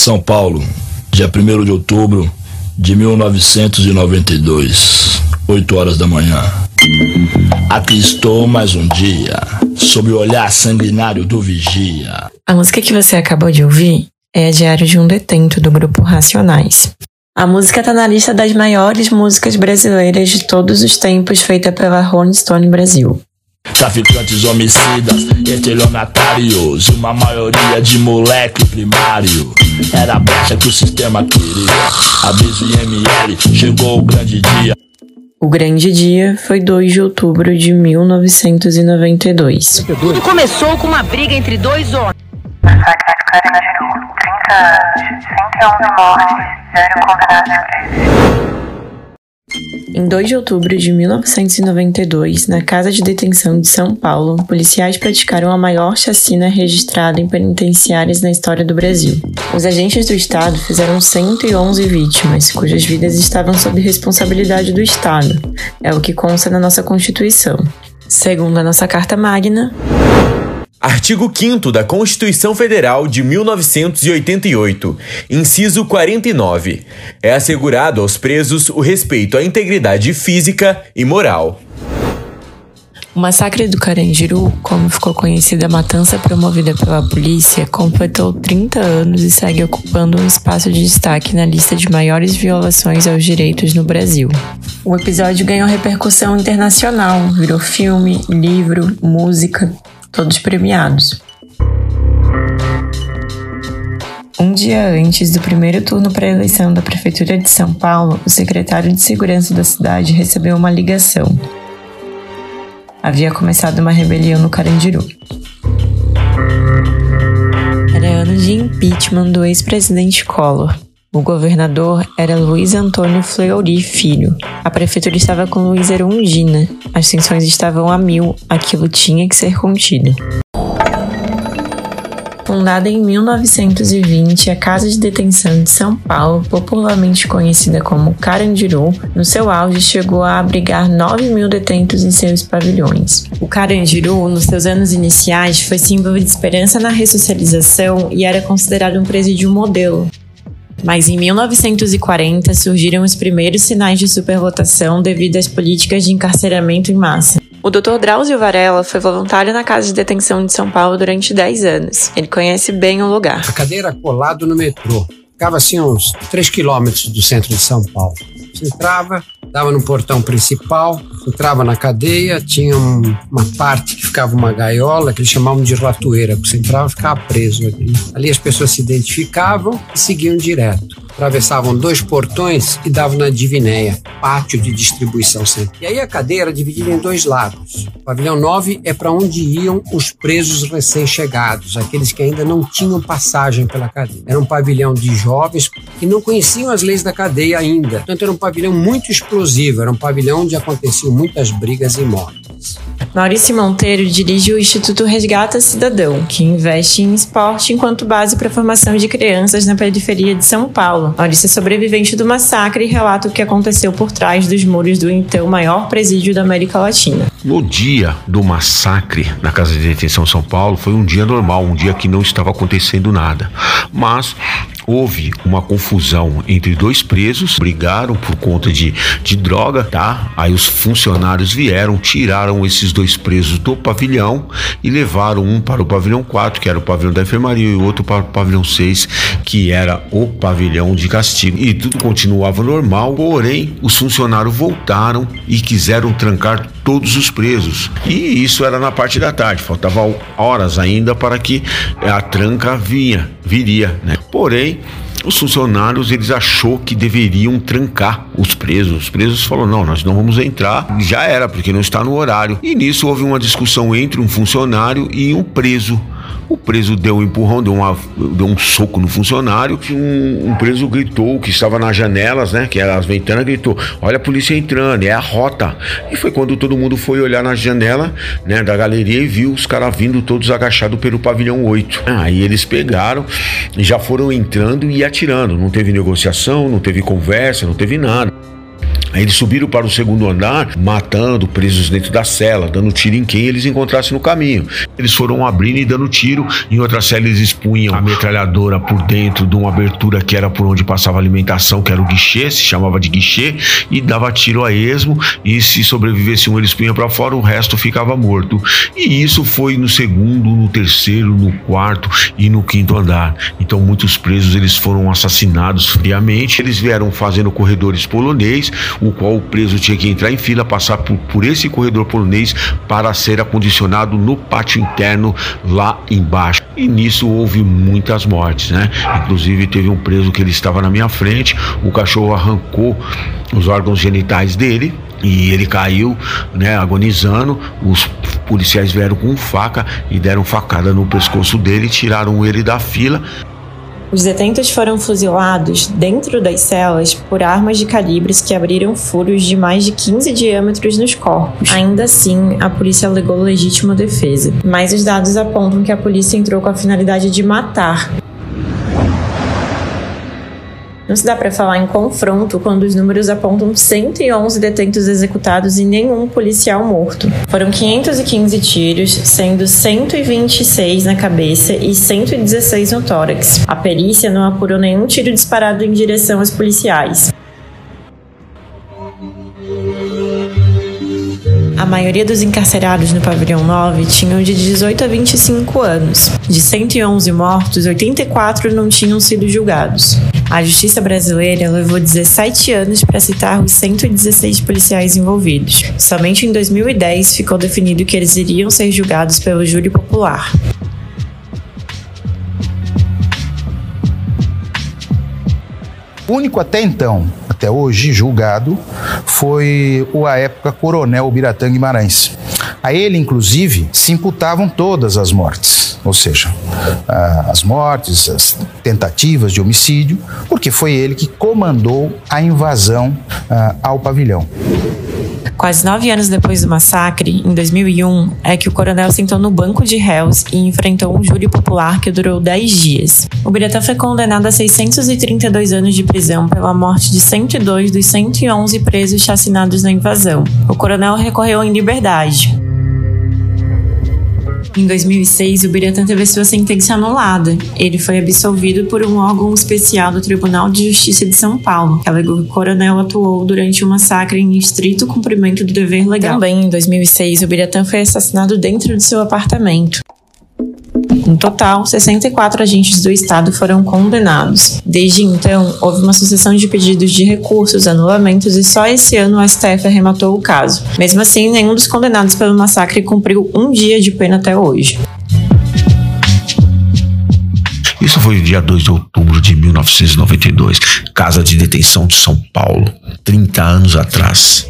São Paulo, dia 1 de outubro de 1992, 8 horas da manhã. Aqui estou mais um dia, sob o olhar sanguinário do vigia. A música que você acabou de ouvir é Diário de um Detento, do grupo Racionais. A música está na lista das maiores músicas brasileiras de todos os tempos, feita pela Rolling Stone Brasil. Traficantes homicidas, estelionatários Uma maioria de moleque primário Era a brecha que o sistema queria Aviso IML, chegou o grande dia o grande dia foi 2 de outubro de 1992. Tudo começou com uma briga entre dois homens. Massacre de Carandiru, 30 anos, 111 mortes, zero condenados em 2 de outubro de 1992, na Casa de Detenção de São Paulo, policiais praticaram a maior chacina registrada em penitenciárias na história do Brasil. Os agentes do Estado fizeram 111 vítimas, cujas vidas estavam sob responsabilidade do Estado. É o que consta na nossa Constituição. Segundo a nossa Carta Magna, Artigo 5 da Constituição Federal de 1988, inciso 49. É assegurado aos presos o respeito à integridade física e moral. O massacre do Carandiru, como ficou conhecida a matança promovida pela polícia, completou 30 anos e segue ocupando um espaço de destaque na lista de maiores violações aos direitos no Brasil. O episódio ganhou repercussão internacional, virou filme, livro, música todos premiados. Um dia antes do primeiro turno para a eleição da Prefeitura de São Paulo, o secretário de Segurança da cidade recebeu uma ligação. Havia começado uma rebelião no Carandiru. Era ano de impeachment do ex-presidente Collor. O governador era Luiz Antônio Fleury Filho. A prefeitura estava com Luiz Erundina. As tensões estavam a mil. Aquilo tinha que ser contido. Fundada em 1920, a Casa de Detenção de São Paulo, popularmente conhecida como Carandiru, no seu auge chegou a abrigar 9 mil detentos em seus pavilhões. O Carandiru, nos seus anos iniciais, foi símbolo de esperança na ressocialização e era considerado um presídio modelo, mas em 1940 surgiram os primeiros sinais de superlotação devido às políticas de encarceramento em massa. O Dr. Drauzio Varela foi voluntário na Casa de Detenção de São Paulo durante 10 anos. Ele conhece bem o lugar. A cadeira colado no metrô. Ficava assim uns 3 quilômetros do centro de São Paulo. Você entrava, dava no portão principal, entrava na cadeia, tinha um, uma parte que ficava uma gaiola que eles chamavam de ratoeira, que você entrava e ficava preso ali. Ali as pessoas se identificavam e seguiam direto atravessavam dois portões e davam na Divinéia, pátio de distribuição central. E aí a cadeia era dividida em dois lados. O pavilhão 9 é para onde iam os presos recém-chegados, aqueles que ainda não tinham passagem pela cadeia. Era um pavilhão de jovens que não conheciam as leis da cadeia ainda. Portanto, era um pavilhão muito explosivo, era um pavilhão onde aconteciam muitas brigas e mortes. Maurício Monteiro dirige o Instituto Resgata Cidadão, que investe em esporte enquanto base para a formação de crianças na periferia de São Paulo. Maurício é sobrevivente do massacre e relata o que aconteceu por trás dos muros do então maior presídio da América Latina. No dia do massacre na Casa de Detenção São Paulo, foi um dia normal, um dia que não estava acontecendo nada. Mas houve uma confusão entre dois presos, brigaram por conta de, de droga, tá? Aí os funcionários vieram, tiraram esses dois presos do pavilhão e levaram um para o pavilhão 4, que era o pavilhão da enfermaria, e outro para o pavilhão 6, que era o pavilhão de castigo. E tudo continuava normal, porém os funcionários voltaram e quiseram trancar todos os presos. E isso era na parte da tarde, faltavam horas ainda para que a tranca vinha, viria, né? Porém, os funcionários eles achou que deveriam trancar os presos. Os presos falaram: não, nós não vamos entrar. Já era, porque não está no horário. E nisso houve uma discussão entre um funcionário e um preso. O preso deu um empurrão, deu, uma, deu um soco no funcionário. Um, um, preso gritou, que estava nas janelas, né? Que eram as ventanas, gritou: Olha a polícia entrando, é a rota. E foi quando todo mundo foi olhar na janela né, da galeria e viu os caras vindo todos agachados pelo pavilhão 8. Aí eles pegaram e já foram entrando e atirando. Não teve negociação, não teve conversa, não teve nada. Aí eles subiram para o segundo andar, matando presos dentro da cela, dando tiro em quem eles encontrassem no caminho. Eles foram abrindo e dando tiro. Em outra cela eles expunham a metralhadora por dentro de uma abertura que era por onde passava a alimentação, que era o guichê, se chamava de guichê, e dava tiro a esmo. E se sobrevivesse um, eles punham para fora, o resto ficava morto. E isso foi no segundo, no terceiro, no quarto e no quinto andar. Então muitos presos eles foram assassinados friamente. Eles vieram fazendo corredores polonês, o qual o preso tinha que entrar em fila, passar por, por esse corredor polonês para ser acondicionado no pátio interno lá embaixo. E nisso houve muitas mortes, né? Inclusive teve um preso que ele estava na minha frente, o cachorro arrancou os órgãos genitais dele, e ele caiu, né, agonizando. Os policiais vieram com faca e deram facada no pescoço dele, tiraram ele da fila. Os detentos foram fuzilados dentro das celas por armas de calibres que abriram furos de mais de 15 diâmetros nos corpos. Ainda assim, a polícia alegou legítima defesa, mas os dados apontam que a polícia entrou com a finalidade de matar, não se dá para falar em confronto quando os números apontam 111 detentos executados e nenhum policial morto. Foram 515 tiros, sendo 126 na cabeça e 116 no tórax. A perícia não apurou nenhum tiro disparado em direção aos policiais. A maioria dos encarcerados no pavilhão 9 tinham de 18 a 25 anos. De 111 mortos, 84 não tinham sido julgados. A justiça brasileira levou 17 anos para citar os 116 policiais envolvidos. Somente em 2010 ficou definido que eles iriam ser julgados pelo júri popular. O único até então, até hoje, julgado, foi o a época Coronel Biratã Guimarães. A ele, inclusive, se imputavam todas as mortes, ou seja, as mortes, as tentativas de homicídio, porque foi ele que comandou a invasão ao pavilhão. Quase nove anos depois do massacre, em 2001, é que o coronel sentou no banco de réus e enfrentou um júri popular que durou dez dias. O Biratã foi condenado a 632 anos de prisão pela morte de 102 dos 111 presos chacinados na invasão. O coronel recorreu em liberdade. Em 2006, o Biratã teve sua sentença anulada. Ele foi absolvido por um órgão especial do Tribunal de Justiça de São Paulo, que alegou que o coronel atuou durante um massacre em estrito cumprimento do dever legal. Também, em 2006, o Biratã foi assassinado dentro de seu apartamento. No total, 64 agentes do Estado foram condenados. Desde então, houve uma sucessão de pedidos de recursos, anulamentos e só esse ano o STF arrematou o caso. Mesmo assim, nenhum dos condenados pelo massacre cumpriu um dia de pena até hoje. Isso foi dia 2 de outubro de 1992, Casa de Detenção de São Paulo, 30 anos atrás.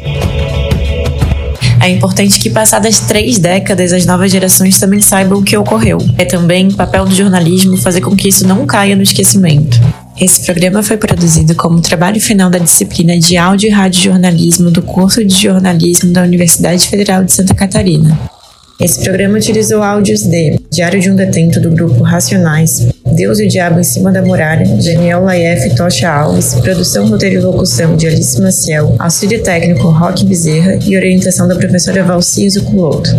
É importante que, passadas três décadas, as novas gerações também saibam o que ocorreu. É também papel do jornalismo fazer com que isso não caia no esquecimento. Esse programa foi produzido como trabalho final da disciplina de Áudio e Rádio Jornalismo do curso de jornalismo da Universidade Federal de Santa Catarina. Esse programa utilizou áudios de Diário de um Detento do grupo Racionais, Deus e o Diabo em Cima da Muralha, Daniel Laef e Tocha Alves, produção, roteiro e locução de Alice Maciel, auxílio técnico Roque Bezerra e orientação da professora Valcir Zuculoto.